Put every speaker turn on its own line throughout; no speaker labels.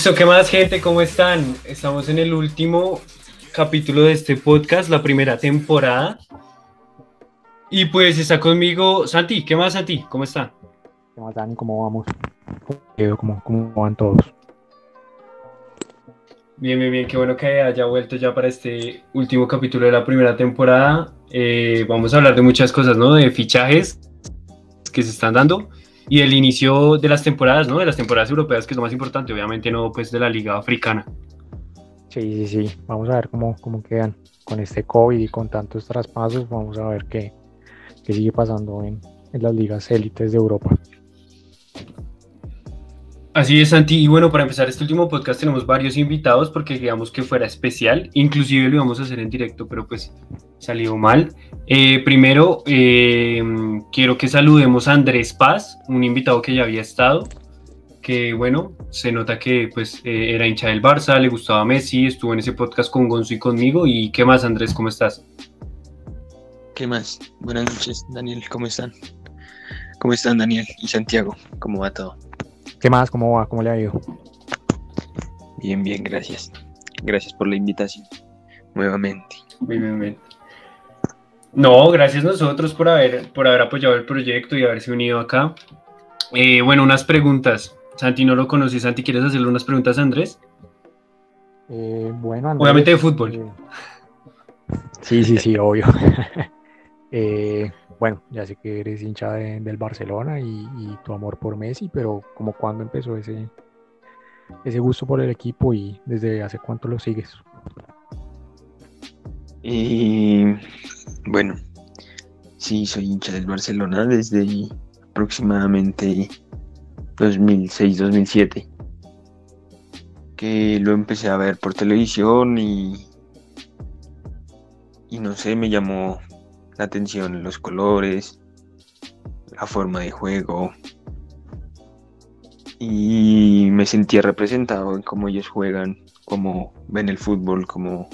Listo, ¿qué más gente? ¿Cómo están? Estamos en el último capítulo de este podcast, la primera temporada. Y pues está conmigo Santi. ¿Qué más, Santi? ¿Cómo está?
¿Qué más, Dani? ¿Cómo vamos? ¿Cómo, cómo van todos?
Bien, bien, bien. Qué bueno que haya vuelto ya para este último capítulo de la primera temporada. Eh, vamos a hablar de muchas cosas, ¿no? De fichajes que se están dando y del inicio de las temporadas, ¿no? De las temporadas europeas, que es lo más importante, obviamente no pues de la liga africana.
Sí, sí, sí. Vamos a ver cómo, cómo quedan con este COVID y con tantos traspasos. Vamos a ver qué, qué sigue pasando en, en las ligas élites de Europa.
Así es, Santi. Y bueno, para empezar este último podcast tenemos varios invitados porque queríamos que fuera especial. Inclusive lo íbamos a hacer en directo, pero pues salió mal. Eh, primero, eh, quiero que saludemos a Andrés Paz, un invitado que ya había estado, que bueno, se nota que pues eh, era hincha del Barça, le gustaba Messi, estuvo en ese podcast con Gonzo y conmigo. ¿Y qué más, Andrés? ¿Cómo estás?
¿Qué más? Buenas noches, Daniel. ¿Cómo están? ¿Cómo están, Daniel y Santiago? ¿Cómo va todo?
¿Qué más? ¿Cómo va? ¿Cómo le ha ido?
Bien, bien, gracias. Gracias por la invitación. Nuevamente.
Bien, bien, No, gracias a nosotros por haber, por haber apoyado el proyecto y haberse unido acá. Eh, bueno, unas preguntas. Santi no lo conoce. Santi, ¿quieres hacerle unas preguntas a Andrés?
Eh, bueno, Andrés,
Obviamente de fútbol.
eh, sí, sí, sí, obvio. Eh, bueno, ya sé que eres hincha de- del Barcelona y, tu amor por Messi, pero como cuándo empezó ese, ese gusto por el equipo y desde hace cuánto lo sigues?
Y bueno, sí, soy hincha del Barcelona desde aproximadamente 2006-2007. Que lo empecé a ver por televisión y, y no sé, me llamó la atención los colores, la forma de juego. Y me sentía representado en cómo ellos juegan, cómo ven el fútbol, cómo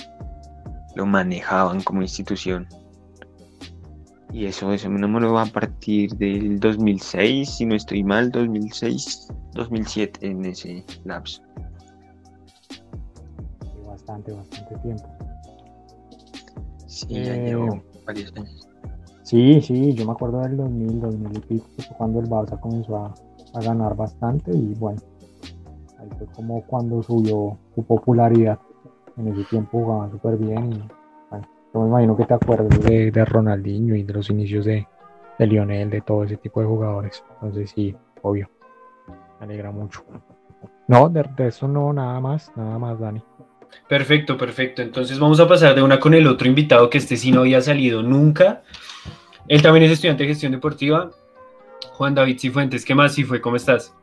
lo manejaban como institución. Y eso, eso me enamoró a partir del 2006, si no estoy mal, 2006, 2007 en ese lapso.
Bastante, bastante tiempo.
Sí, ya
Eh,
llevo
Sí, sí, yo me acuerdo del 2000, 2000 y pico, cuando el Barça comenzó a, a ganar bastante y bueno, ahí fue como cuando subió su popularidad. En ese tiempo jugaban súper bien y bueno, yo me imagino que te acuerdas de, de Ronaldinho y de los inicios de, de Lionel, de todo ese tipo de jugadores. Entonces sí, obvio, me alegra mucho. No, de eso no, nada más, nada más, Dani.
Perfecto, perfecto. Entonces vamos a pasar de una con el otro invitado que este sí no había salido nunca. Él también es estudiante de gestión deportiva. Juan David Cifuentes, ¿qué más, Cifue? ¿Cómo estás?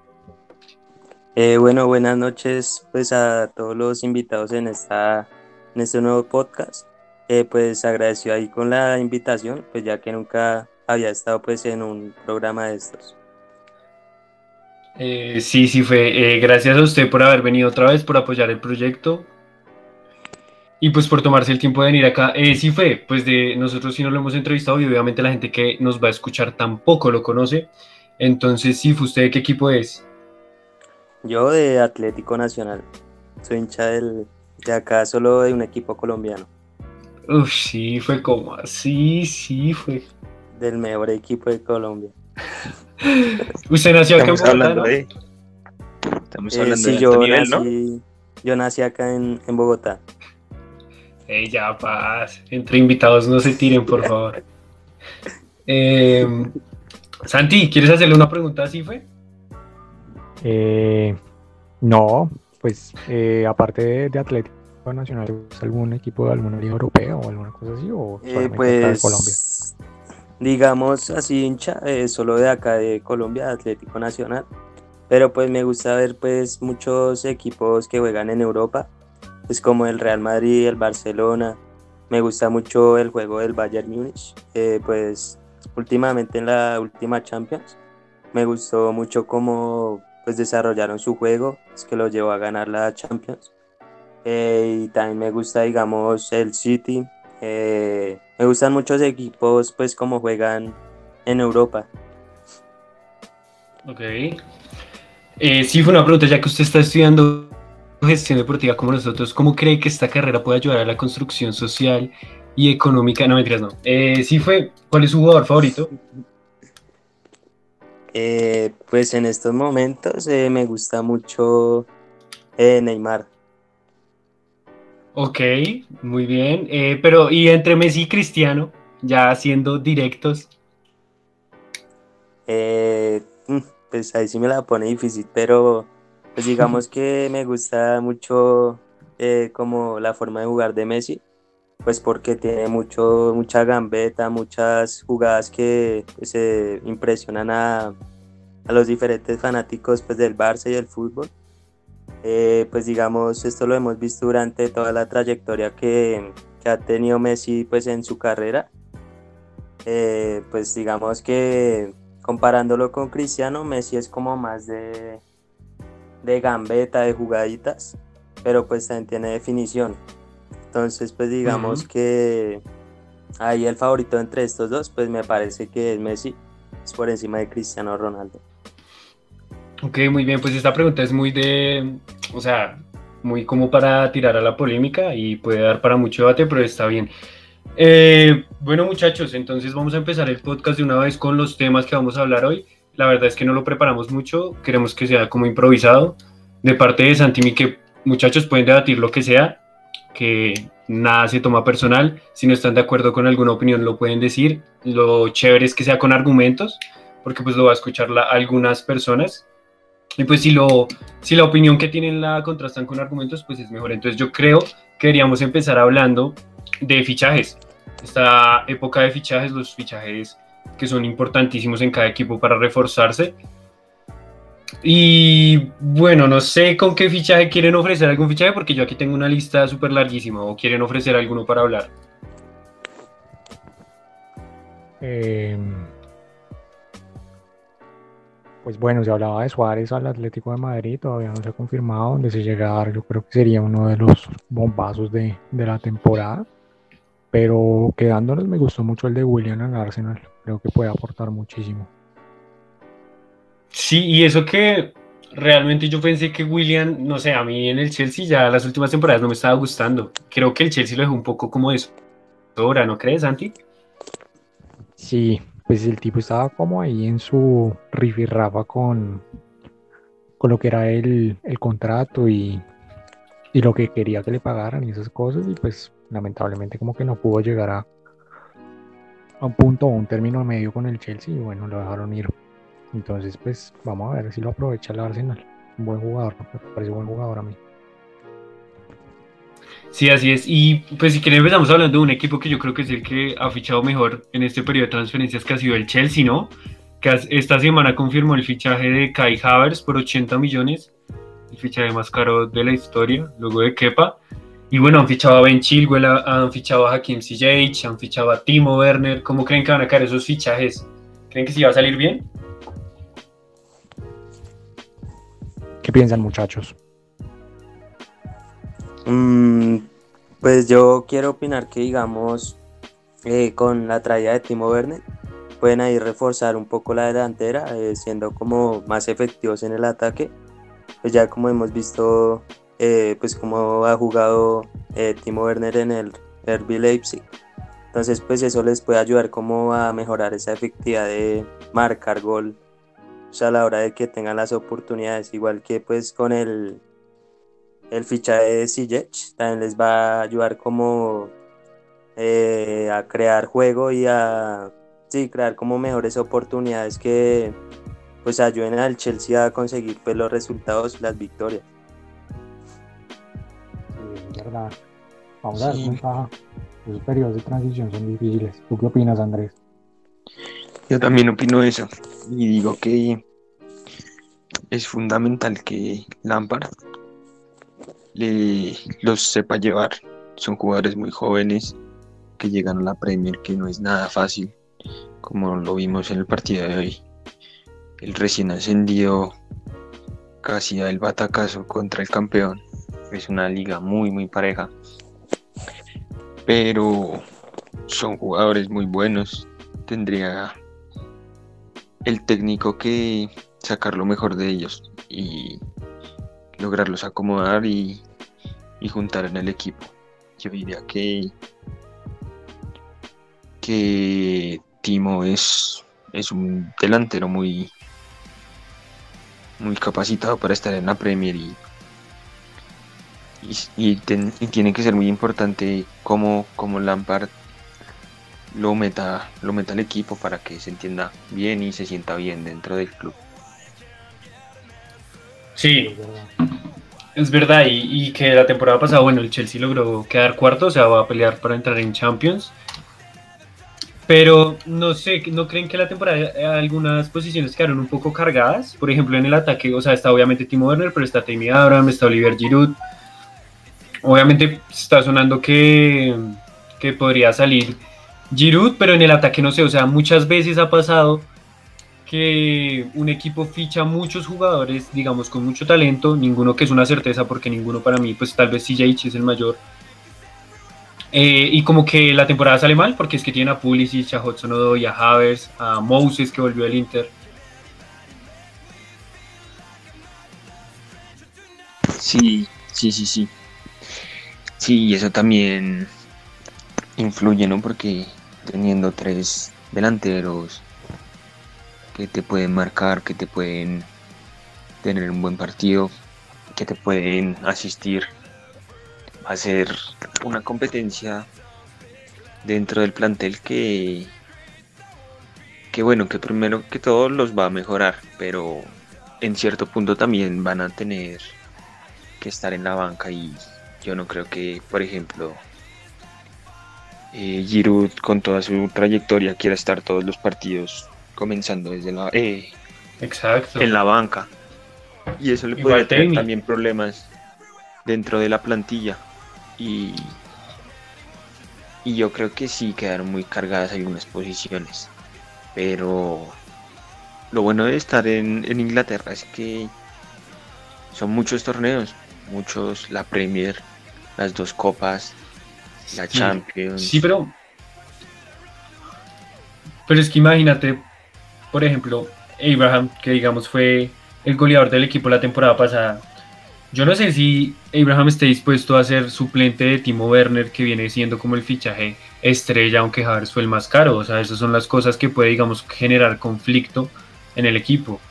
Eh, bueno, buenas noches pues a todos los invitados en esta en este nuevo podcast. Eh, pues agradecido ahí con la invitación, pues ya que nunca había estado pues en un programa de estos.
Eh, sí, sí fue. Gracias a usted por haber venido otra vez, por apoyar el proyecto y pues por tomarse el tiempo de venir acá. Eh, sí fue, pues de nosotros sí no lo hemos entrevistado y obviamente la gente que nos va a escuchar tampoco lo conoce. Entonces, sí, ¿usted de qué equipo es?
Yo de Atlético Nacional, soy hincha del, de acá solo de un equipo colombiano,
Uf, sí, fue como así, sí fue.
del mejor equipo de Colombia.
Usted nació acá en
Estamos
Bogotá,
hablando
¿no?
de. Estamos
Eh,
hablando
sí,
de
yo
alto nivel, ¿no?
nací, yo nací acá en, en Bogotá.
Ya, paz. Entre invitados no se tiren, por favor. Eh, Santi, ¿quieres hacerle una pregunta así, fue?
Eh, no, pues eh, aparte de, de Atlético Nacional, ¿te gusta algún equipo de alguna liga europea o alguna cosa así? ¿O
Eh,
solamente está de
pues,
Colombia?
digamos así hincha, eh, solo de acá de Colombia, Atlético Nacional. Pero pues me gusta ver pues muchos equipos que juegan en Europa, pues como el Real Madrid, el Barcelona. Me gusta mucho el juego del Bayern Múnich. eh, pues últimamente en la última Champions me gustó mucho cómo pues desarrollaron su juego, es que lo llevó a ganar la Champions. Eh, y también me gusta, digamos, el City. Eh, me gustan muchos equipos, pues, como juegan en Europa.
Ok. Eh, sí, fue una pregunta, ya que usted está estudiando gestión deportiva como nosotros, ¿cómo cree que esta carrera puede ayudar a la construcción social y económica? No, mentiras, no. Eh, sí fue, ¿cuál es su jugador favorito?
Eh, pues en estos momentos eh, me gusta mucho eh, Neymar.
Ok, muy bien. Pero, ¿y entre Messi y Cristiano? Ya siendo directos.
Mm, pues ahí sí me la pone difícil, pero pues digamos que me gusta mucho eh, como la forma de jugar de Messi, pues porque tiene mucho, mucha gambeta, muchas jugadas que pues, eh, impresionan a, a los diferentes fanáticos pues, del Barça y del fútbol. Eh, pues digamos, esto lo hemos visto durante toda la trayectoria que, que ha tenido Messi pues en su carrera. Eh, pues digamos que comparándolo con Cristiano, Messi es como más de, de gambeta, de jugaditas, pero pues también tiene definición. Entonces, pues digamos que ahí el favorito entre estos dos, pues me parece que es Messi, es por encima de Cristiano Ronaldo.
Ok, muy bien, pues esta pregunta es muy de, o sea, muy como para tirar a la polémica y puede dar para mucho debate, pero está bien. Eh, bueno, muchachos, entonces vamos a empezar el podcast de una vez con los temas que vamos a hablar hoy. La verdad es que no lo preparamos mucho, queremos que sea como improvisado. De parte de Santimi, que muchachos pueden debatir lo que sea, que nada se toma personal. Si no están de acuerdo con alguna opinión, lo pueden decir. Lo chévere es que sea con argumentos, porque pues lo va a escuchar algunas personas. Y pues si, lo, si la opinión que tienen la contrastan con argumentos, pues es mejor. Entonces yo creo que deberíamos empezar hablando de fichajes. Esta época de fichajes, los fichajes que son importantísimos en cada equipo para reforzarse. Y bueno, no sé con qué fichaje quieren ofrecer algún fichaje, porque yo aquí tengo una lista súper larguísima. ¿O quieren ofrecer alguno para hablar?
Eh, pues bueno, se hablaba de Suárez al Atlético de Madrid, todavía no se ha confirmado dónde se llegar. Yo creo que sería uno de los bombazos de, de la temporada. Pero quedándonos, me gustó mucho el de William al Arsenal. Creo que puede aportar muchísimo.
Sí, y eso que realmente yo pensé que William, no sé, a mí en el Chelsea ya las últimas temporadas no me estaba gustando. Creo que el Chelsea lo dejó un poco como de sobra, ¿no crees, Santi?
Sí, pues el tipo estaba como ahí en su rifirrafa con, con lo que era el, el contrato y, y lo que quería que le pagaran y esas cosas. Y pues lamentablemente como que no pudo llegar a, a un punto o un término medio con el Chelsea y bueno, lo dejaron ir. Entonces pues vamos a ver si lo aprovecha el Arsenal. Un buen jugador, me parece un buen jugador a mí.
Sí, así es. Y pues si quieren empezamos hablando de un equipo que yo creo que es el que ha fichado mejor en este periodo de transferencias que ha sido el Chelsea, ¿no? Que esta semana confirmó el fichaje de Kai Havertz por 80 millones, el fichaje más caro de la historia, luego de Kepa. Y bueno, han fichado a Ben Chilwell, han fichado a Hakim Ziyech, han fichado a Timo Werner. ¿Cómo creen que van a caer esos fichajes? ¿Creen que sí va a salir bien?
¿Qué piensan muchachos?
Mm, pues yo quiero opinar que, digamos, eh, con la traída de Timo Werner, pueden ahí reforzar un poco la delantera, eh, siendo como más efectivos en el ataque. Pues ya como hemos visto, eh, pues como ha jugado eh, Timo Werner en el RB Leipzig. Entonces, pues eso les puede ayudar como a mejorar esa efectividad de marcar gol, o sea, a la hora de que tengan las oportunidades, igual que pues con el el fichaje de Ziyech también les va a ayudar como eh, a crear juego y a sí, crear como mejores oportunidades que pues ayuden al Chelsea a conseguir pues, los resultados, las victorias.
Sí, es verdad. Vamos a ver
Sí.
Esos periodos de transición son difíciles. ¿Tú qué opinas, Andrés?
Yo también opino eso y digo que es fundamental que Lampard le, los sepa llevar. Son jugadores muy jóvenes que llegan a la Premier, que no es nada fácil, como lo vimos en el partido de hoy. El recién ascendido casi da el batacazo contra el campeón. Es una liga muy, muy pareja. Pero son jugadores muy buenos. Tendría el técnico que sacar lo mejor de ellos y lograrlos acomodar y, y juntar en el equipo. Yo diría que, que Timo es, es un delantero muy, muy capacitado para estar en la Premier y, y, tiene que ser muy importante cómo, cómo Lampard lo meta, lo meta al equipo para que se entienda bien y se sienta bien dentro del club.
Sí, es verdad, y, que la temporada pasada, bueno, el Chelsea logró quedar cuarto, o sea, va a pelear para entrar en Champions. Pero no sé, ¿no creen que la temporada eh, algunas posiciones quedaron un poco cargadas? Por ejemplo, en el ataque, o sea, está obviamente Timo Werner, pero está Tammy Abraham, está Oliver Giroud. Obviamente está sonando que, que podría salir Giroud, pero en el ataque no sé, o sea, muchas veces ha pasado que un equipo ficha muchos jugadores, digamos, con mucho talento, ninguno que es una certeza, porque ninguno para mí, pues tal vez CJ es el mayor. Eh, y como que la temporada sale mal, porque es que tiene a Pulisic, a Hudson a Havers, a Moses que volvió al Inter.
Sí, sí, sí, sí. Sí, y eso también influye, ¿no? Porque teniendo tres delanteros que te pueden marcar, que te pueden tener un buen partido, que te pueden asistir a hacer una competencia dentro del plantel que que bueno, que primero que todo los va a mejorar, pero en cierto punto también van a tener que estar en la banca y yo no creo que, por ejemplo, eh, Giroud con toda su trayectoria quiera estar todos los partidos comenzando desde la eh,
Exacto.
en la banca. Y eso le puede tener también problemas dentro de la plantilla. Y, y yo creo que sí quedaron muy cargadas algunas posiciones. Pero lo bueno de estar en, en Inglaterra es que son muchos torneos, muchos, la Premier, las dos copas, la Champions.
Sí, pero. Pero es que imagínate, por ejemplo, Abraham, que digamos fue el goleador del equipo la temporada pasada. Yo no sé si Abraham esté dispuesto a ser suplente de Timo Werner, que viene siendo como el fichaje estrella, aunque Havers fue el más caro. O sea, esas son las cosas que puede, digamos, generar conflicto en el equipo.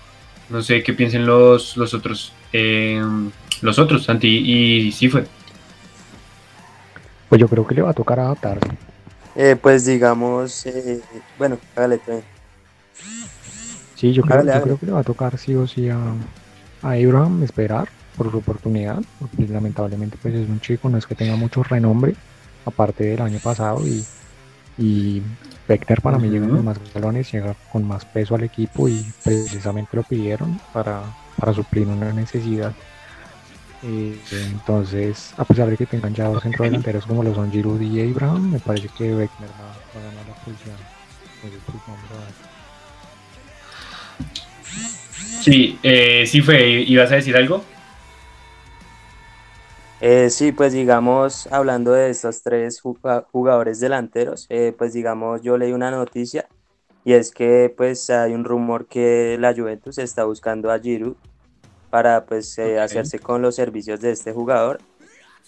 No sé qué piensen los, los otros, eh, los otros, Santi y sí fue.
Pues yo creo que le va a tocar adaptarse.
Eh, pues digamos, eh, bueno, hágale, pues.
Sí, yo, creo, que le va a tocar sí o sí a, Abraham esperar por su oportunidad, porque lamentablemente pues es un chico, no es que tenga mucho renombre, aparte del año pasado, y, y para mí llega con más galones, llega con más peso al equipo y precisamente lo pidieron para, para suplir una necesidad. Eh, entonces, a pesar de que tengan ya dos centrodelanteros como lo son Giroud y Abraham, me parece que Beckner va, a ganar la posición. Pues,
Sí, eh, sí fue, ¿ibas a decir algo?
Eh, sí, pues digamos, hablando de estos tres jugadores delanteros, eh, pues digamos, yo leí una noticia y es que pues hay un rumor que la Juventus está buscando a Giroud para pues eh, hacerse con los servicios de este jugador.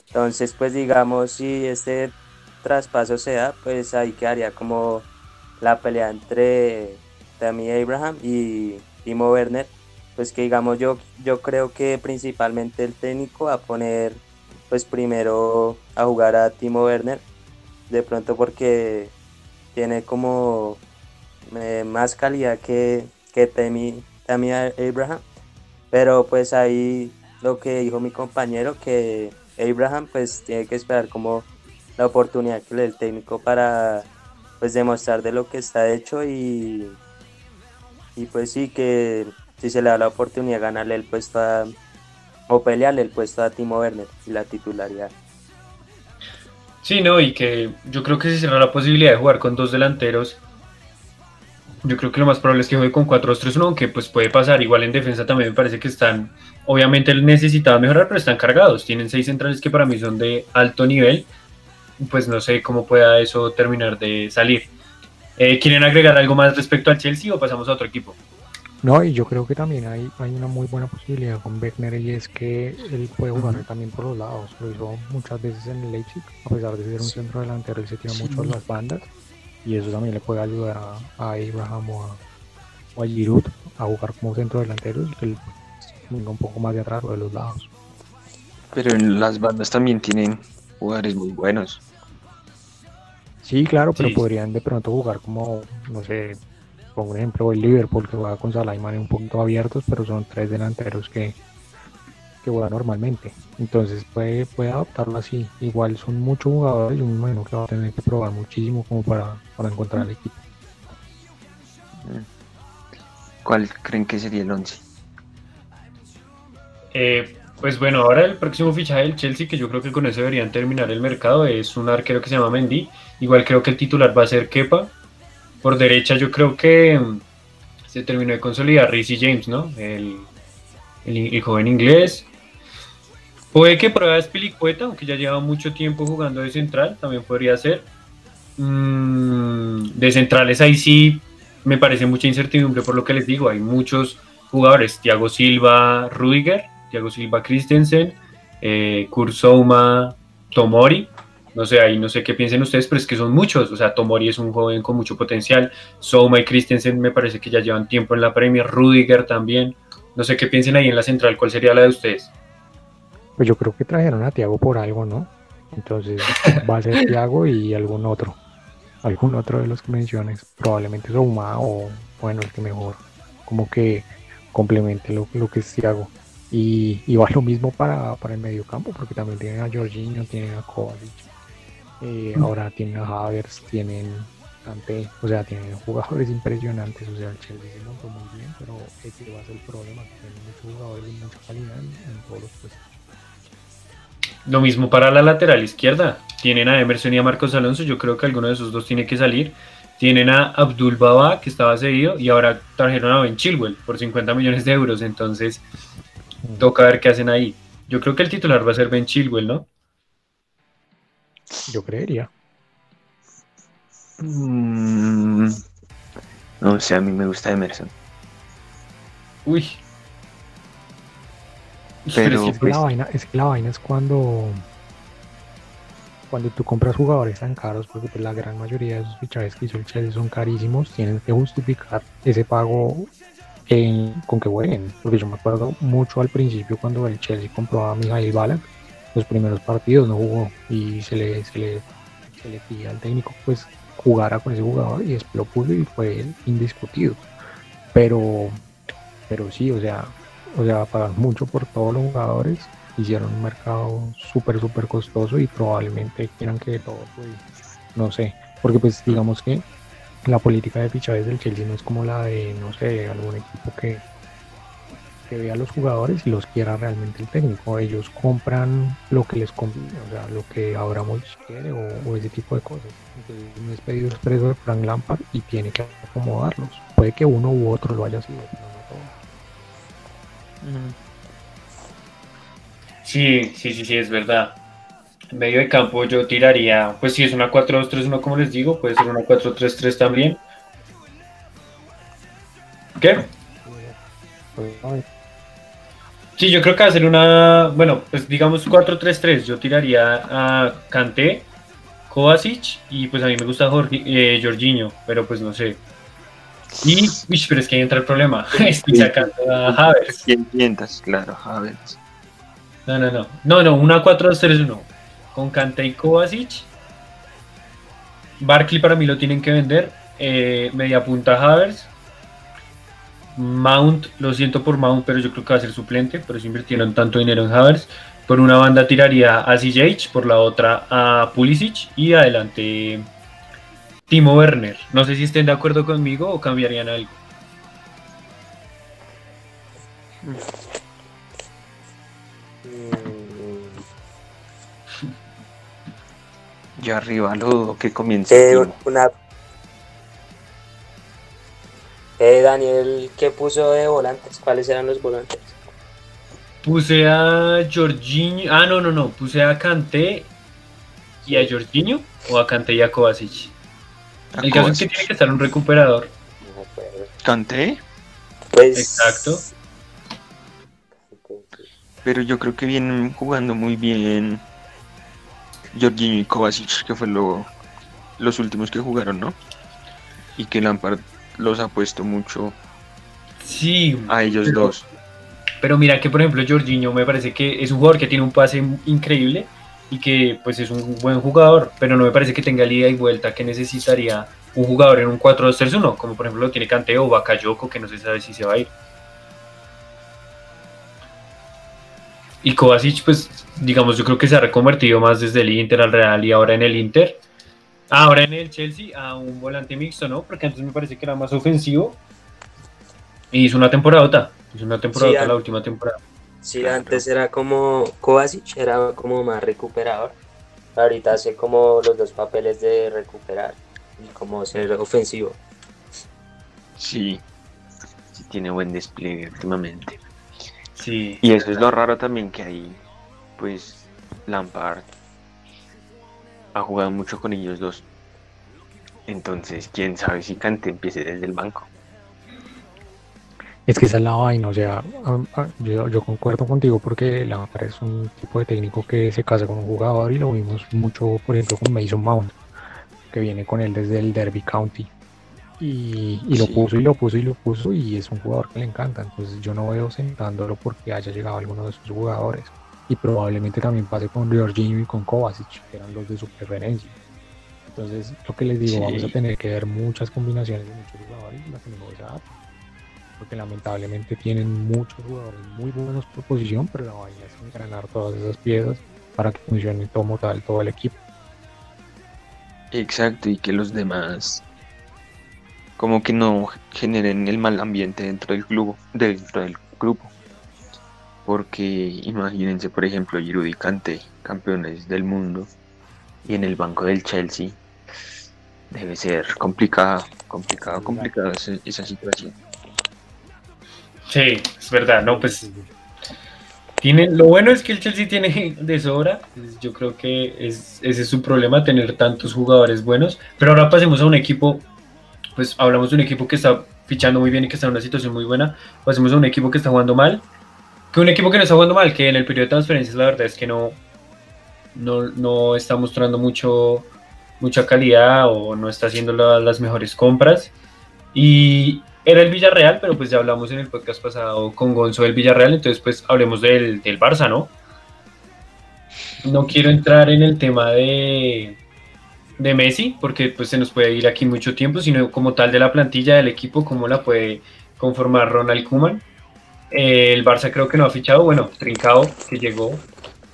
Entonces, pues digamos, si este traspaso se da, pues ahí quedaría como la pelea entre Tammy Abraham y Timo Werner. Pues que digamos yo, yo creo que principalmente el técnico va a poner pues primero a jugar a Timo Werner, de pronto porque tiene como eh, más calidad que, que Temi, Abraham, pero pues ahí lo que dijo mi compañero que Abraham pues tiene que esperar como la oportunidad que le dé el técnico para pues demostrar de lo que está hecho y, y pues sí que si se le da la oportunidad ganarle el puesto a, o pelearle el puesto a Timo Werner y la titularidad.
Sí, no, y que yo creo que se la posibilidad de jugar con dos delanteros, yo creo que lo más probable es que juegue con 4-2-3-1, aunque pues puede pasar. Igual en defensa también me parece que están, obviamente necesitaba mejorar, pero están cargados. Tienen seis centrales que para mí son de alto nivel. Pues no sé cómo pueda eso terminar de salir. Eh, ¿Quieren agregar algo más respecto al Chelsea o pasamos a otro equipo?
No, y yo creo que también hay, hay una muy buena posibilidad con Beckner y es que él puede jugar también por los lados. Lo hizo muchas veces en el Leipzig, a pesar de ser un centro delantero, él se tira mucho a las bandas y eso también le puede ayudar a, a Abraham o a, Giroud a jugar como centro delantero y que él venga un poco más de atrás o de los lados.
Pero en las bandas también tienen jugadores muy buenos.
Sí, claro, pero podrían de pronto jugar como, no sé, por ejemplo el Liverpool que juega con Salah y un poquito abiertos, pero son tres delanteros que, que juegan normalmente. Entonces puede, puede adaptarlo así. Igual son muchos jugadores y un imagino que va a tener que probar muchísimo como para, para encontrar el equipo.
¿Cuál creen que sería el 11?
Eh, pues bueno, ahora el próximo fichaje del Chelsea, que yo creo que con eso deberían terminar el mercado, es un arquero que se llama Mendy. Igual creo que el titular va a ser Kepa, por derecha yo creo que mm, se terminó de consolidar Rizzy James, ¿no? El, joven inglés. Puede que prueba Spilicueta, aunque ya lleva mucho tiempo jugando de central, también podría ser. Mm, de centrales ahí sí me parece mucha incertidumbre por lo que les digo. Hay muchos jugadores, Thiago Silva, Rudiger, Thiago Silva Christensen, eh, Kursouma, Tomori, no sé, ahí no sé qué piensen ustedes, pero es que son muchos. O sea, Tomori es un joven con mucho potencial. Soma y Christensen me parece que ya llevan tiempo en la Premier. Rudiger también. No sé qué piensen ahí en la central. ¿Cuál sería la de ustedes?
Pues yo creo que trajeron a Tiago por algo, ¿no? Entonces va a ser Tiago y algún otro. Algún otro de los que menciones. Probablemente Soma o, bueno, el que mejor. Como que complemente lo, lo que es Tiago. Y, y, va lo mismo para, para el medio campo, porque también tienen a Jorginho, tienen a Kovacic eh, ahora tienen a Havers, tienen ante, o sea, tienen jugadores impresionantes, o sea, el Chelsea se montó muy bien, pero ese va a ser el problema, que tienen muchos jugadores de mucha calidad en, todos los puestos.
Lo mismo para la lateral izquierda. Tienen a Emerson y a Marcos Alonso. Yo creo que alguno de esos dos tiene que salir. Tienen a Abdul Baba, que estaba seguido, y ahora trajeron a Ben Chilwell por 50 millones de euros. Entonces, toca ver qué hacen ahí. Yo creo que el titular va a ser Ben Chilwell, ¿no?
Yo creería.
Mm, no sé, a mí me gusta Emerson.
Uy.
Pero, es, que la vaina, es que la vaina es cuando cuando tú compras jugadores tan caros, porque pues, la gran mayoría de esos fichajes que hizo el Chelsea son carísimos, tienes que justificar ese pago con que jueguen. Porque yo me acuerdo mucho al principio cuando el Chelsea compró a Mijail Balak, los primeros partidos no jugó y se le, se le, se le pide al técnico pues jugara con ese jugador y después lo puso y fue indiscutido. Pero, pero sí, o sea, o sea, pagan mucho por todos los jugadores, hicieron un mercado súper, súper costoso y probablemente quieran que todo, pues, no sé, porque pues digamos que la política de fichajes del Chelsea no es como la de, no sé, algún equipo que que vea a los jugadores y los quiera realmente el técnico. Ellos compran lo que les conviene, o sea, lo que Abramovich quiere o, ese tipo de cosas. Entonces, un es pedido expreso de Frank Lampard y tiene que acomodarlos. Puede que uno u otro lo haya sido.
Sí, sí, sí, sí, es verdad. En medio de campo yo tiraría, pues si es una 4-2-3-1 como les digo, puede ser una 4-3-3 también. ¿Qué? Sí, yo creo que ser una, bueno, pues digamos 4-3-3. Yo tiraría a Kanté, Kovacic y pues a mí me gusta Jorge, eh, Jorginho, pero pues no sé. Y, uy, pero es que ahí entra el problema. Estoy sacando a Havertz.
500, claro, Havertz.
No, no, no. No, no, una 4-2-3-1. Con Kanté y Kovacic. Barkley para mí lo tienen que vender. Eh, media punta Havertz. Mount, lo siento por Mount, pero yo creo que va a ser suplente, por eso invirtieron tanto dinero en Havers. Por una banda tiraría a CJ, por la otra a Pulisic y adelante Timo Werner. No sé si estén de acuerdo conmigo o cambiarían algo.
Yo arriba lo dudo que comience.
Eh, una eh, Daniel, ¿qué puso de volantes? ¿Cuáles eran los volantes?
Puse a Jorginho. Ah, no, no, no. Puse a Kanté y a Jorginho o a Kanté y a Kovacic. El caso es que tiene que estar un recuperador.
¿Kanté?
Pues,
Exacto.
Pero yo creo que vienen jugando muy bien Jorginho y Kovacic, que fue lo, los últimos que jugaron, ¿no? Y que Lampard los ha puesto mucho
Sí,
a ellos
Pero-
dos.
pero mira que por ejemplo Jorginho me parece que es un jugador que tiene un pase increíble y que pues es un buen jugador, pero no me parece que tenga el ida y vuelta que necesitaría un jugador en un 4-2-3-1, como por ejemplo lo tiene Canteo o Bakayoko, que no se sabe si se va a ir. Y Kovacic, pues, digamos, yo creo que se ha reconvertido más desde el Inter al Real y ahora en el Inter. Ahora en el Chelsea a un volante mixto, ¿no? Porque antes me parece que era más ofensivo. Y hizo una temporada, hizo una temporada
Sí,
la última temporada.
Sí,
Claro.
antes era como Kovacic, era como más recuperador. Ahorita hace como los dos papeles de recuperar y como ser ofensivo.
Sí, sí tiene buen despliegue últimamente.
Sí.
Y eso es lo raro también que ahí, pues, Lampard ha jugado mucho con ellos dos. Entonces, quién sabe si Cante empiece desde el banco.
Es que esa es la vaina, o sea, yo, yo concuerdo contigo porque Lampard es un tipo de técnico que se casa con un jugador y lo vimos mucho, por ejemplo, con Mason Mount, que viene con él desde el Derby County. Y, y lo
Sí.
puso y lo puso y lo puso y es un jugador que le encanta, entonces yo no veo sentándolo porque haya llegado alguno de sus jugadores. Y probablemente también pase con Jorginho y con Kovacic, que eran los de su preferencia. Entonces, lo que les digo,
Sí.
vamos a tener que ver muchas combinaciones de muchos jugadores y las que no se adaptan porque lamentablemente tienen muchos jugadores muy buenos por posición, pero la vaina es engranar todas esas piezas para que funcione como tal todo el equipo.
Exacto, y que los demás como que no generen el mal ambiente dentro del club, dentro del grupo. Porque imagínense, por ejemplo, Giroud y Kanté, campeones del mundo, y en el banco del Chelsea debe ser complicado, complicado, complicado esa situación.
Sí, es verdad, no, pues tiene, lo bueno es que el Chelsea tiene de sobra, pues, yo creo que es, ese es su problema, tener tantos jugadores buenos, pero ahora pasemos a un equipo, pues hablamos de un equipo que está fichando muy bien y que está en una situación muy buena, pasemos a un equipo que está jugando mal, que un equipo que no está jugando mal, que en el periodo de transferencias la verdad es que no, no, no está mostrando mucho, mucha calidad o no está haciendo la- las mejores compras, y era el Villarreal, pero pues ya hablamos en el podcast pasado con Gonzo del Villarreal, entonces pues hablemos del, del Barça, ¿no? No quiero entrar en el tema de, de Messi, porque pues se nos puede ir aquí mucho tiempo, sino como tal de la plantilla del equipo, cómo la puede conformar Ronald Koeman. Eh, el Barça creo que no ha fichado, bueno, Trincao, que llegó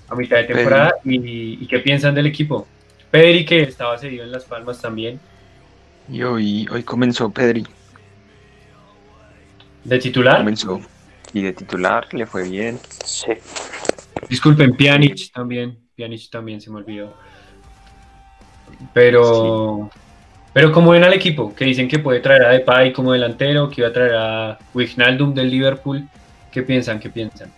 a mitad de temporada, y, y qué piensan del equipo. Pedri, que estaba cedido en Las Palmas también,
Y hoy, hoy comenzó Pedri,
de titular.
comenzó y de titular le fue bien.
Sí.
Disculpen, Pjanic también. Pjanic también se me olvidó. Pero, pero como ven al equipo, que dicen que puede traer a Depay como delantero, que iba a traer a Wijnaldum del Liverpool. ¿Qué piensan? ¿Qué piensan?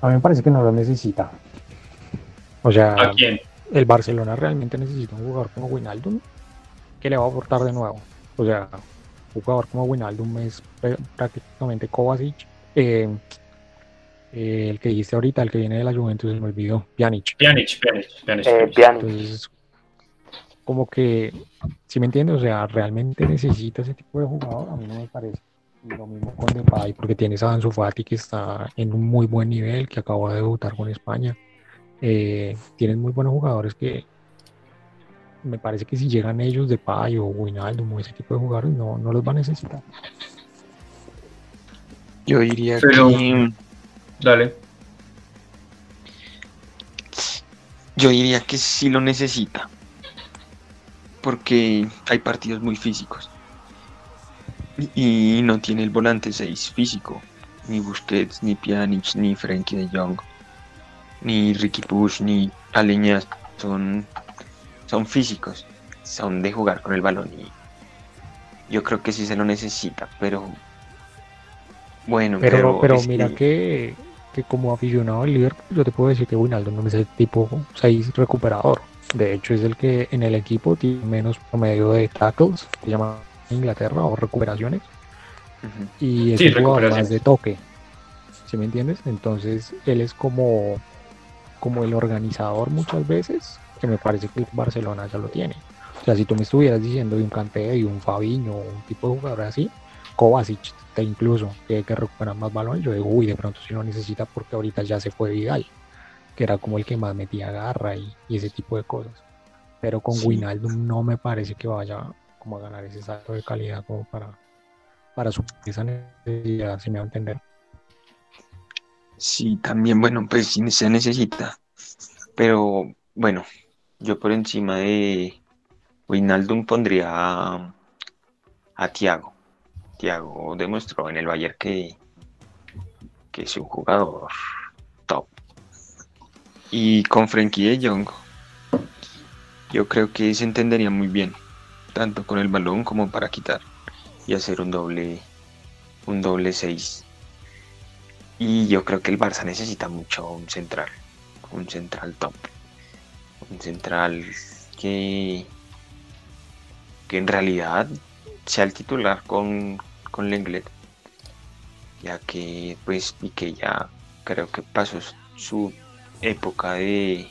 A mí me parece que no lo necesita. O sea,
¿A quién?
el Barcelona realmente necesita un jugador como Wijnaldum que le va a aportar de nuevo. O sea, jugador como Wijnaldum es pr- prácticamente Kovacic. eh, eh, el que dijiste ahorita, el que viene de la Juventus, se me olvidó, Pjanic.
Pjanic, Pjanic, Pjanic,
Eh,
Pjanic.
Entonces, como que, si me entiendes? O sea, realmente necesita ese tipo de jugador, a mí no me parece. Y lo mismo con Depay, porque tienes a Ansu Fati que está en un muy buen nivel, que acaba de debutar con España. Eh, tienes muy buenos jugadores que me parece que si llegan ellos, Depay o Wijnaldum o ese tipo de jugadores, no, no los va a necesitar.
Yo diría
Pero-
que
Dale.
yo diría que sí lo necesita. Porque hay partidos muy físicos. Y, y no tiene el volante 6 físico. Ni Busquets, ni Pjanic, ni Frenkie de Jong. Ni Ricky Push, ni Aleña son, son físicos. Son de jugar con el balón. Y yo creo que sí se lo necesita. Pero bueno,
Pero,
pero,
mira que, que como aficionado al Liverpool, yo te puedo decir que Wijnaldum no es el tipo 6 recuperador. De hecho, es el que en el equipo tiene menos promedio de tackles, se llama en Inglaterra, o recuperaciones, y es
Sí,
un jugador más de toque. ¿Sí me entiendes? Entonces él es como, como el organizador muchas veces, que me parece que el Barcelona ya lo tiene. O sea, si tú me estuvieras diciendo de un Kanté y un Fabiño, un tipo de jugador así, Kovacic, te incluso, que, que recupera más balón, yo digo, uy, de pronto si lo necesita porque ahorita ya se fue Vidal, que era como el que más metía garra y, y ese tipo de cosas. Pero con
Sí.
No me parece que vaya como a ganar ese salto de calidad como para, para suplir esa necesidad, si me va a entender.
Sí, también, bueno, pues sí se necesita. Pero bueno, yo por encima de Wijnaldum pondría a, a Thiago. Thiago demostró en el Bayern que, que es un jugador top. Y con Frenkie de Jong, yo creo que se entendería muy bien, tanto con el balón como para quitar y hacer un doble, un doble 6. Y yo creo que el Barça necesita mucho un central, un central top, un central que, que en realidad sea el titular con, con Lenglet, ya que pues Piqué ya creo que pasó su época de,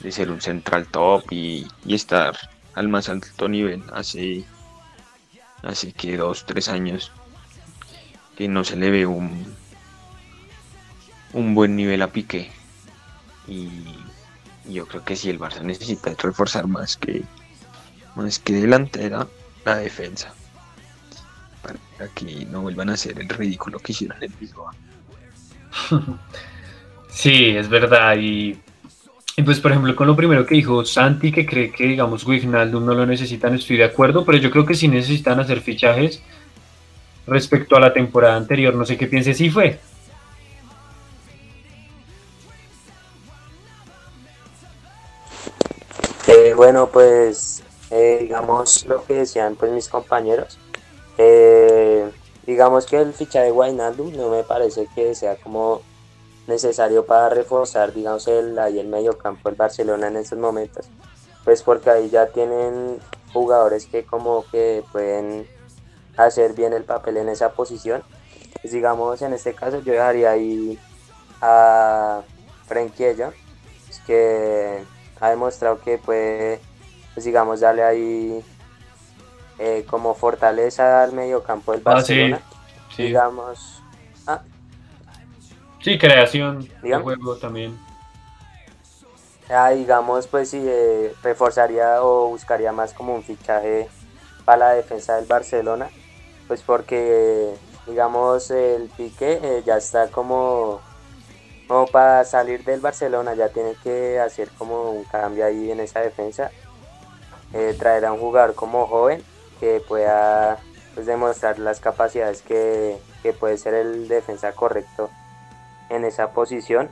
de ser un central top y, y estar al más alto nivel hace, hace que dos, tres años que no se le ve un, un buen nivel a Piqué. Y yo creo que si el Barça necesita reforzar más que más que delantera la defensa para que no vuelvan a hacer el ridículo que hicieron en Bilbao.
Sí, es verdad. Y, pues, por ejemplo, con lo primero que dijo Santi, que cree que, digamos, Wijnaldum no lo necesitan, estoy de acuerdo, pero yo creo que sí necesitan hacer fichajes respecto a la temporada anterior. No sé qué piense si fue.
Bueno, pues eh, digamos lo que decían pues mis compañeros. eh, digamos que el fichaje de Wijnaldum no me parece que sea como necesario para reforzar, digamos, el, ahí el medio campo del Barcelona en estos momentos. Pues porque ahí ya tienen jugadores que como que pueden hacer bien el papel en esa posición. Pues digamos, en este caso yo dejaría ahí a Frenkie pues, que ha demostrado que puede, pues digamos, darle ahí eh, como fortaleza al medio campo del
Ah, sí.
Barcelona.
Sí,
Digamos, ah,
sí creación de
Dígame.
juego también.
ah, digamos, pues sí, eh, reforzaría o buscaría más como un fichaje para la defensa del Barcelona, pues porque, digamos, el Piqué eh, ya está como, como para salir del Barcelona, ya tiene que hacer como un cambio ahí en esa defensa, eh, traer a un jugador como joven que pueda pues, demostrar las capacidades que, que puede ser el defensa correcto en esa posición.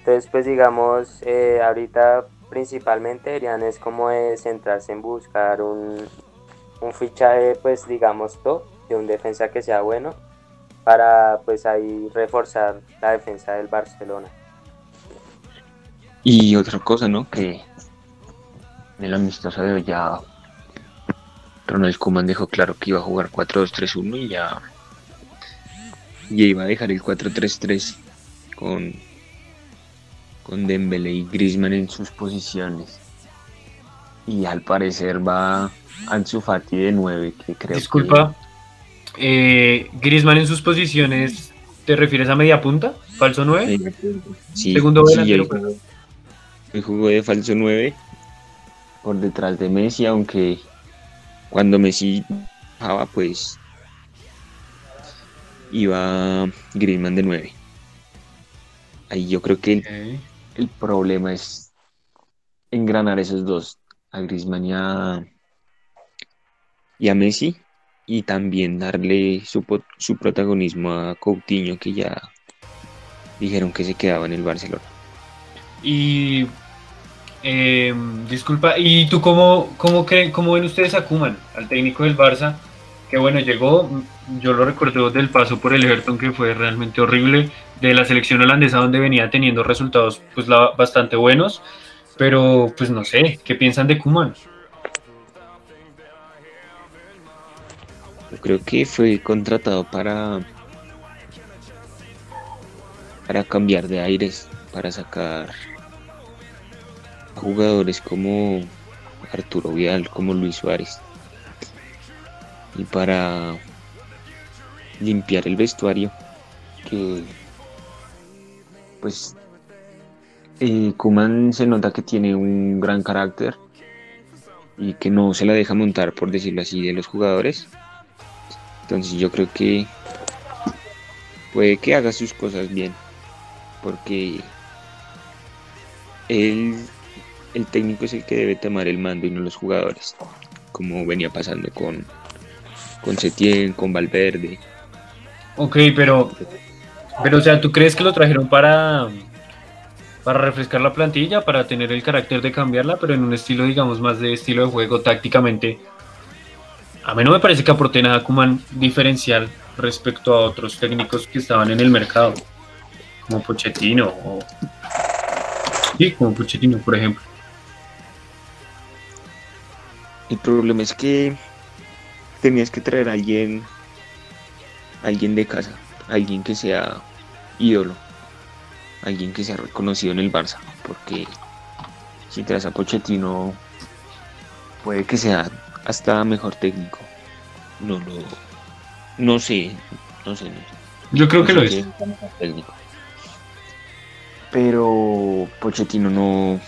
Entonces, pues digamos, eh, ahorita principalmente deberían es como de centrarse en buscar un, un fichaje, pues digamos, top, de un defensa que sea bueno, para pues ahí reforzar la defensa del Barcelona.
Y otra cosa, ¿no? Que en el amistoso de hoy ya Ronald Koeman dejó claro que iba a jugar 4-2-3-1 y ya, ya iba a dejar el 4-3-3 con, con Dembele y Griezmann en sus posiciones. Y al parecer va Ansu Fati de 9, que creo
Disculpa, eh, Griezmann en sus posiciones, ¿te refieres a media punta? ¿Falso 9?
que... Sí,
Segundo
sí,
delantero,
él jugó de falso 9 por detrás de Messi, aunque cuando Messi bajaba, pues iba Griezmann de 9. Ahí yo creo que el, el problema es engranar esos dos, a Griezmann y a, y a Messi, y también darle su, su protagonismo a Coutinho, que ya dijeron que se quedaba en el Barcelona.
Y eh, disculpa, ¿y tú cómo, cómo, creen, cómo ven ustedes a Koeman, al técnico del Barça? Que bueno, llegó, yo lo recuerdo del paso por el Everton que fue realmente horrible, de la selección holandesa donde venía teniendo resultados pues bastante buenos, pero pues no sé, ¿qué piensan de Koeman?
Yo creo que fue contratado para para cambiar de aires, para sacar jugadores como Arturo Vidal, como Luis Suárez y para limpiar el vestuario que pues eh, Kuman se nota que tiene un gran carácter y que no se la deja montar por decirlo así de los jugadores entonces yo creo que puede que haga sus cosas bien porque él el técnico es el que debe tomar el mando y no los jugadores como venía pasando con con Setién, con Valverde
Ok, pero, pero o sea, ¿tú crees que lo trajeron para, para refrescar la plantilla, para tener el carácter de cambiarla, pero en un estilo, digamos, más de estilo de juego tácticamente? A mí no me parece que aporte nada como diferencial respecto a otros técnicos que estaban en el mercado, como Pochettino o... Sí, como Pochettino, por ejemplo.
El problema es que tenías que traer a alguien alguien de casa, alguien que sea ídolo, alguien que sea reconocido en el Barça, porque si traes a Pochettino puede que sea hasta mejor técnico. No lo no sé, no sé.
Yo creo que lo es.
Técnico. Pero Pochettino no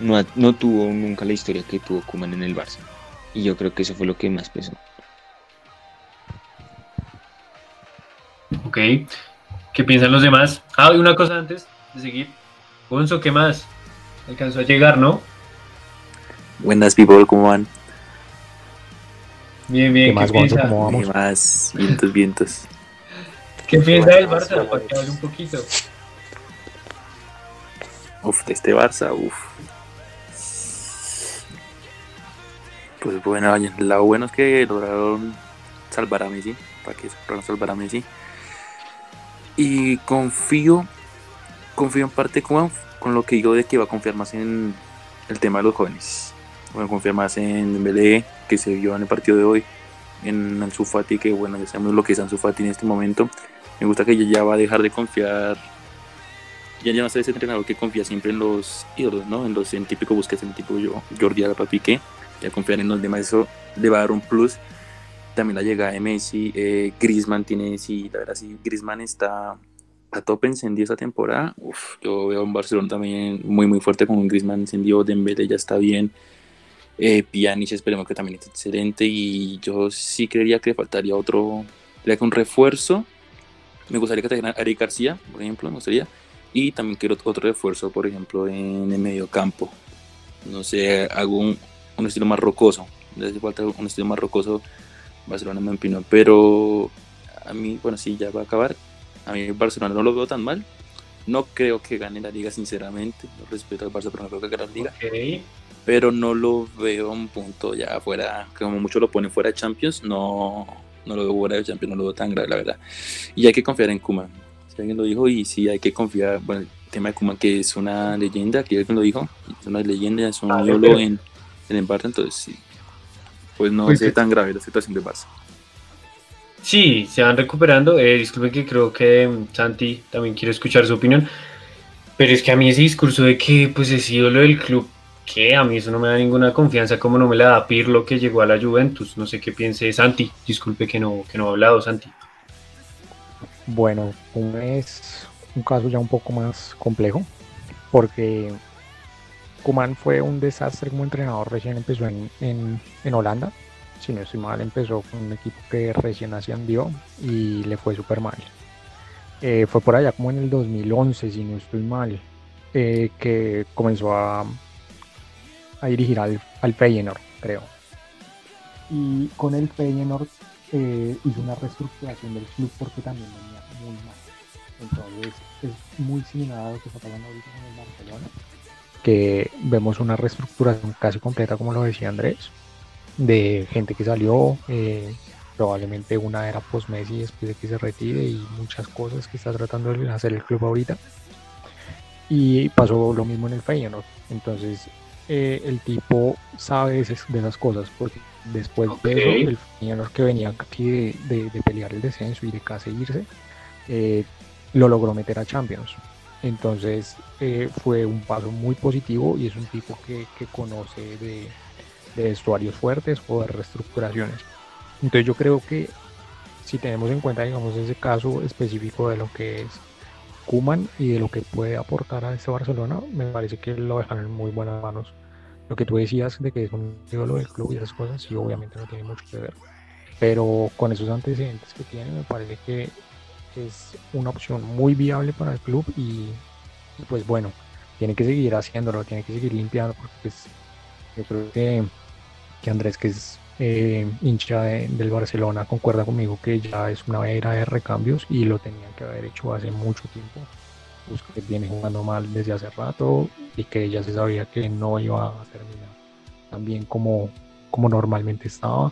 no, no tuvo nunca la historia que tuvo Kuman en el Barça. Y yo creo que eso fue lo que más pesó.
Ok. ¿Qué piensan los demás? Ah, y una cosa antes de seguir. Gonzo, ¿qué más? Alcanzó a llegar, ¿no?
Buenas, people, ¿cómo van?
Bien, bien.
¿Qué más, Gonzo? ¿Cómo
¿Qué
vamos?
más? Vientos, vientos.
¿Qué piensa del Barça? Para que hable un poquito.
Uf, de este Barça, uf. Pues bueno, oye, lo bueno es que lograron salvar a Messi. Para que lograron salvar a Messi. Y confío, confío en parte con, con lo que digo de que va a confiar más en el tema de los jóvenes. Voy a confiar más en Dembélé, que se vio en el partido de hoy, en Ansu Fati, que bueno, ya sabemos lo que es Ansu Fati en este momento. Me gusta que ya va a dejar de confiar, ya ya no ser ese entrenador que confía siempre en los ídolos, ¿no? En los en típico Busquets, en tipo yo, Jordi Alba, Piqué, ya confiar en los demás, eso le va a dar un plus. También la llegada de Messi, eh, Griezmann tiene, sí, la verdad sí, Griezmann está a tope encendido esta temporada. Uf, yo veo un Barcelona también muy muy fuerte con un Griezmann encendido, Dembélé ya está bien. Eh, Pjanic esperemos que también esté excelente y yo sí creería que le faltaría otro, que un refuerzo. Me gustaría que traigan a Eric García, por ejemplo, me gustaría. Y también quiero otro refuerzo, por ejemplo, en el medio campo. No sé, hago un, un estilo más rocoso. Le hace falta un estilo más rocoso Barcelona me opinó, pero a mí, bueno, sí, ya va a acabar. A mí Barcelona no lo veo tan mal. No creo que gane la liga, sinceramente. No respeto al Barça, pero no creo que gane la liga.
Ok.
Pero no lo veo a un punto ya fuera, como mucho lo ponen fuera de Champions. No, no lo veo fuera de Champions, no lo veo tan grave, la verdad. Y hay que confiar en Kuma. Si alguien lo dijo, y sí hay que confiar. Bueno, el tema de Kuma, que es una leyenda, que alguien lo dijo, es una leyenda, es un
Ah,
ídolo en, en el Barça, entonces sí. Pues no
sí.
tan grave la situación del Barça.
Sí, se van recuperando. Eh, disculpen que creo que mm, Santi también quiere escuchar su opinión. Pero es que a mí ese discurso de que pues es ídolo del club, que a mí eso no me da ninguna confianza, como no me la da Pirlo que llegó a la Juventus. No sé qué piense Santi. Disculpe que no, que no ha hablado, Santi.
Bueno, es un caso ya un poco más complejo, porque Kuman fue un desastre como entrenador, recién empezó en, en, en Holanda, si no estoy mal, empezó con un equipo que recién ascendió y le fue súper mal. Eh, fue por allá como en el 2011, si no estoy mal, eh, que comenzó a, a dirigir al, al Feyenoord, creo. Y con el Feyenoord eh, hizo una reestructuración del club porque también venía muy mal. Entonces es muy similar a lo que está pasando ahorita con el Barcelona, que vemos una reestructuración casi completa, como lo decía Andrés, de gente que salió, eh, probablemente una era post-Messi después de que se retire y muchas cosas que está tratando de hacer el club ahorita. Y pasó lo mismo en el Feyenoord. Entonces eh, el tipo sabe de esas, cosas porque Después
Ok.
de eso, el Feyenoord que venía casi de, de- de pelear el descenso y de casi irse, eh, lo logró meter a Champions. Entonces eh, fue un paso muy positivo y es un tipo que, que conoce de, de vestuarios fuertes o de reestructuraciones. Entonces yo creo que si tenemos en cuenta, digamos, ese caso específico de lo que es Kuman y de lo que puede aportar a este Barcelona, me parece que lo dejan en muy buenas manos. Lo que tú decías de que es un ídolo del club y esas cosas, sí, obviamente no tiene mucho que ver. Pero con esos antecedentes que tiene, me parece que es una opción muy viable para el club y, pues bueno, tiene que seguir haciéndolo, tiene que seguir limpiando, porque pues yo creo que, que Andrés, que es eh, hincha de- del Barcelona, concuerda conmigo que ya es una era de recambios y lo tenían que haber hecho hace mucho tiempo. Busquets viene jugando mal desde hace rato y que ya se sabía que no iba a terminar tan bien como, como normalmente estaba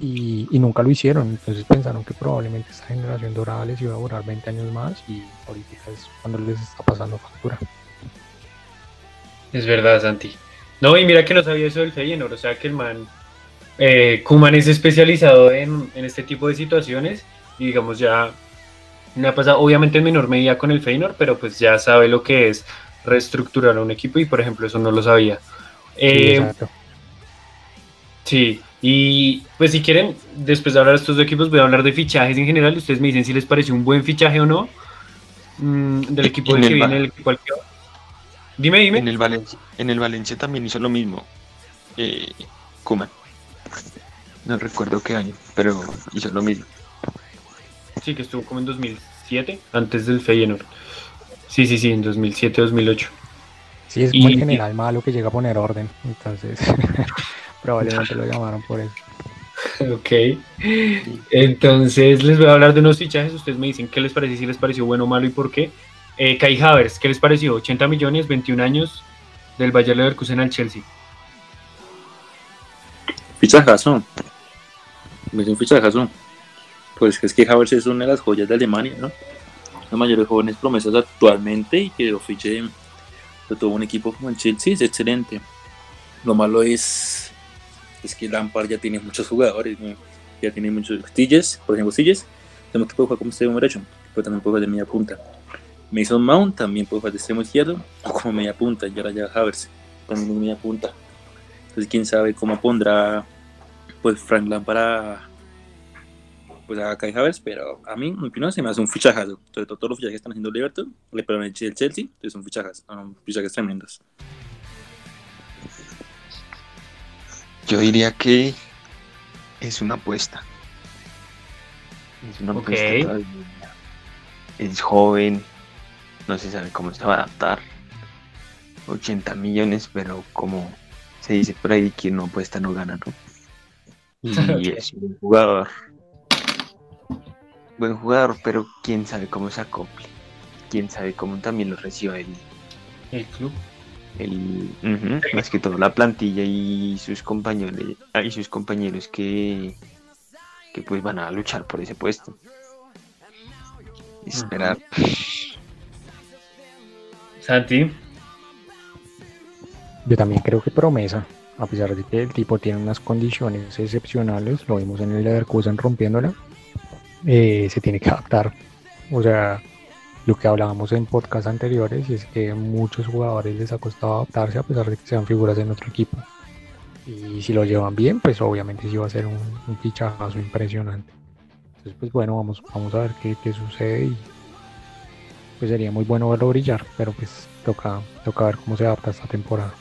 y, y nunca lo hicieron. Entonces pensaron que probablemente esta generación dorada les iba a durar 20 años más y ahorita es cuando les está pasando factura.
Es verdad, Santi. No, y mira que no sabía eso del Feyenoord, o sea que el man, eh, Koeman es especializado en, en este tipo de situaciones y digamos ya me ha pasado, obviamente en menor medida con el Feyenoord, pero pues ya sabe lo que es reestructurar un equipo y por ejemplo eso no lo sabía.
Sí,
Eh,
exacto.
Sí, y pues si quieren, después de hablar de estos dos equipos, voy a hablar de fichajes en general. y Ustedes me dicen si les pareció un buen fichaje o no mm, del equipo del que
el
viene, el equipo al que va. Dime, dime.
En el Valencia, en el Valencia también hizo lo mismo. Eh, Koeman. No recuerdo qué año, pero hizo lo mismo.
Sí, que estuvo como en 2007, antes del Feyenoord. Sí, sí, sí, en 2007, 2008.
Sí, es como
y-
el general malo que llega a poner orden. Entonces, probablemente lo llamaron por eso.
Ok. Entonces les voy a hablar de unos fichajes. Ustedes me dicen qué les parece, si les pareció bueno o malo y por qué. Eh, Kai Havertz, ¿qué les pareció? 80 millones, 21 años del Bayer Leverkusen al Chelsea.
Fichajazo. Me hizo un fichajazo. Pues es que Havertz es una de las joyas de Alemania, ¿no? Las mayores jóvenes promesas actualmente y que lo fiche de todo un equipo como el Chelsea es excelente. Lo malo es, es que Lampard ya tiene muchos jugadores, ¿no? ya tiene muchos Stilles, por ejemplo Stilles, tenemos que puede jugar como extremo derecho, pero también puede jugar de media punta. Mason Mount también puede jugar de extremo izquierdo o como media punta, y ahora ya Havertz también de media punta. Entonces quién sabe cómo pondrá pues Frank Lampard a, pues a Kai Havertz, pero a mí, en mi opinión, se me hace un fichajazo. Sobre todo todos los fichajes que están haciendo el Everton, le permite el Chelsea, entonces son fichajes, son fichajes tremendos.
Yo diría que es una apuesta. Es una apuesta todavía. Es joven, no se sabe cómo se va a adaptar. 80 millones, pero como se dice por ahí, quien no apuesta no gana, ¿no? Y es un jugador. Buen jugador, pero quién sabe cómo se acople. Quién sabe cómo también lo reciba el,
El club.
el más que todo la plantilla y sus compañeros ah, y sus compañeros que que pues van a luchar por ese puesto esperar
Santi.
Yo también creo que promesa, a pesar de que el tipo tiene unas condiciones excepcionales, lo vimos en el Leverkusen rompiéndola, eh, se tiene que adaptar. O sea, lo que hablábamos en podcast anteriores es que muchos jugadores les ha costado adaptarse a pesar de que sean figuras en otro equipo. Y si lo llevan bien, pues obviamente sí va a ser un, un fichajazo impresionante. Entonces, pues bueno, vamos, vamos a ver qué, qué sucede y pues sería muy bueno verlo brillar, pero pues toca, toca ver cómo se adapta esta temporada.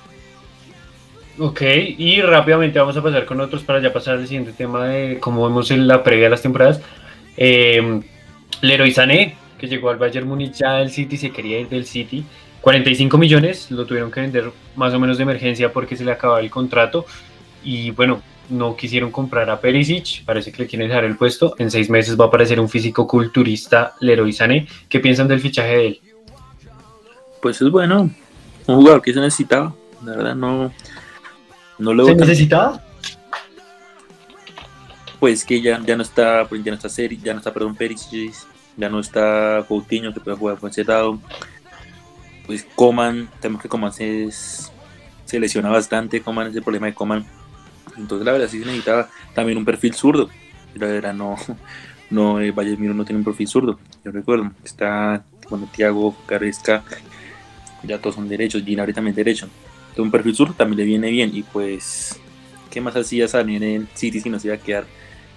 Ok, y rápidamente vamos a pasar con otros para ya pasar al siguiente tema de cómo vemos en la previa de las temporadas. Eh, Leroy Sané, que llegó al Bayern Múnich ya del City, se quería ir del City. 45 millones, lo tuvieron que vender más o menos de emergencia porque se le acababa el contrato. Y bueno, no quisieron comprar a Perisic, parece que le quieren dejar el puesto. En seis meses va a aparecer un físico culturista, Leroy Sané. ¿Qué piensan del fichaje de él?
Pues es bueno, un jugador que se necesitaba, la verdad no, no lo
¿Se necesitaba?
pues que ya, ya no está, pues ya no está Seri, ya no está, perdón, Perisic, ya no está Coutinho que puede jugar lado. Pues Coman, tenemos que Coman se, se lesiona bastante, Coman es el problema de Coman, Entonces la verdad sí se necesitaba también un perfil zurdo. La verdad no, no eh, Bayern Múnich no tiene un perfil zurdo. Yo recuerdo, está bueno, Thiago, Caresca, ya todos son derechos, Ginabri también derecho. Entonces un perfil zurdo también le viene bien y pues ¿qué más hacía salir en City si no se iba a quedar?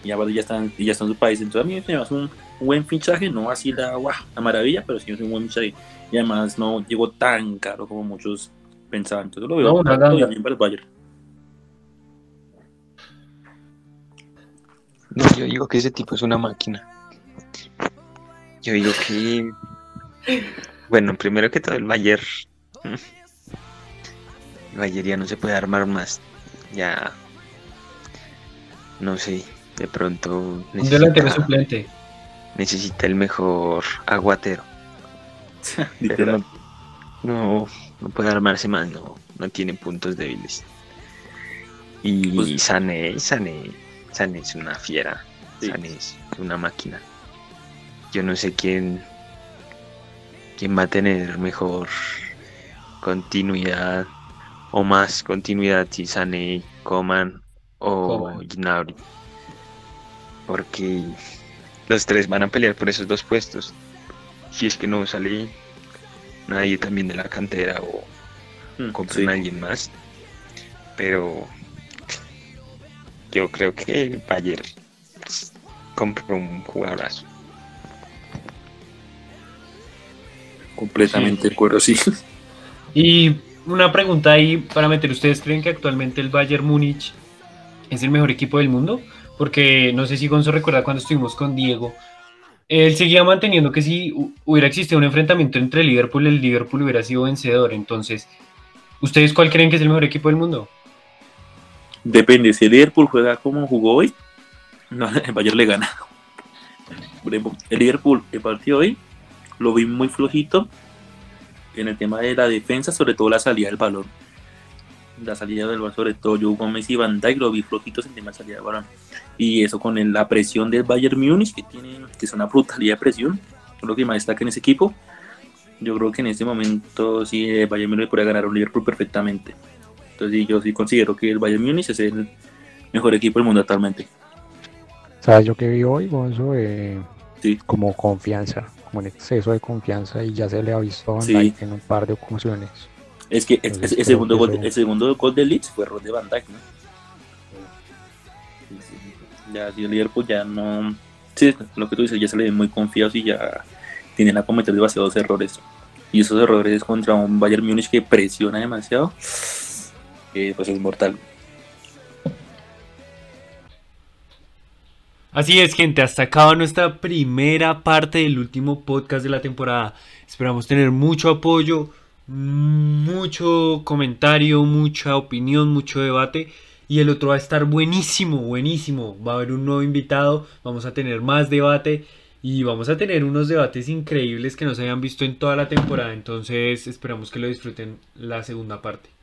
Y ya, ya están ya está en su país. Entonces a mí me hace un buen fichaje, no así la, guau, la maravilla, pero sí es un buen fichaje. Y además no llegó tan caro como muchos pensaban. Entonces lo veo
No, nada.
bien para el Bayern.
No, yo digo que ese tipo es una máquina. Yo digo que. Bueno, primero que todo, el Bayern. Ya no se puede armar más. Ya. No sé, de pronto.
Un delantero
Necesita,
suplente.
necesita el mejor aguatero. Pero
Literal.
no, no, no puede armarse más, no, no tiene puntos débiles. Y
Pues-
Sané, Sané, Sané es una fiera,
Sí.
Sané es una máquina. Yo no sé quién, quién va a tener mejor continuidad o más continuidad si Sané, Coman o
Coman.
Gnabry. Porque los tres van a pelear por esos dos puestos. Si es que no sale nadie también de la cantera o
Mm,
compran
sí.
a alguien más. Pero yo creo que el Bayern compró un jugadorazo.
Completamente
Sí.
de acuerdo, sí.
Y una pregunta ahí para meter, ¿ustedes creen que actualmente el Bayern Múnich es el mejor equipo del mundo? Porque no sé si Gonzo recuerda cuando estuvimos con Diego, él seguía manteniendo que si hu- hubiera existido un enfrentamiento entre Liverpool, el Liverpool hubiera sido vencedor. Entonces, ¿ustedes cuál creen que es el mejor equipo del mundo?
Depende, si el Liverpool juega como jugó hoy, no, el Bayern le gana. El Liverpool, el partido hoy, lo vi muy flojito en el tema de la defensa, sobre todo la salida del balón. La salida del balón, sobre todo Joe Gómez y Van Dijk, lo vi flojitos en tema de salida del balón. Y eso con el- la presión del Bayern Múnich, que tiene, que es una brutalidad de presión, lo que más destaca en ese equipo. Yo creo que en este momento sí el Bayern Múnich podría ganar a un Liverpool perfectamente. Entonces yo sí considero que el Bayern Múnich es el mejor equipo del mundo actualmente.
¿Sabes yo que vi hoy, Gonzo? Eh,
Sí.
Como confianza, como un exceso de confianza y ya se le ha visto
Sí.
En un par de ocasiones.
Es que el,
Entonces,
el
creo
segundo
que
gol,
eso-
el segundo gol de Leeds fue error de Van Dijk, ¿no? Sí, sí. Ya si el Liverpool ya no... Sí, lo que tú dices, ya se le ven muy confiados y ya tienen a cometer demasiados errores. Y esos errores contra un Bayern Múnich que presiona demasiado, eh, pues es mortal.
Así es, gente, hasta acá nuestra primera parte del último podcast de la temporada. Esperamos tener mucho apoyo, mucho comentario, mucha opinión, mucho debate. Y el otro va a estar buenísimo, buenísimo. Va a haber un nuevo invitado, vamos a tener más debate y vamos a tener unos debates increíbles que no se habían visto en toda la temporada. Entonces esperamos que lo disfruten la segunda parte.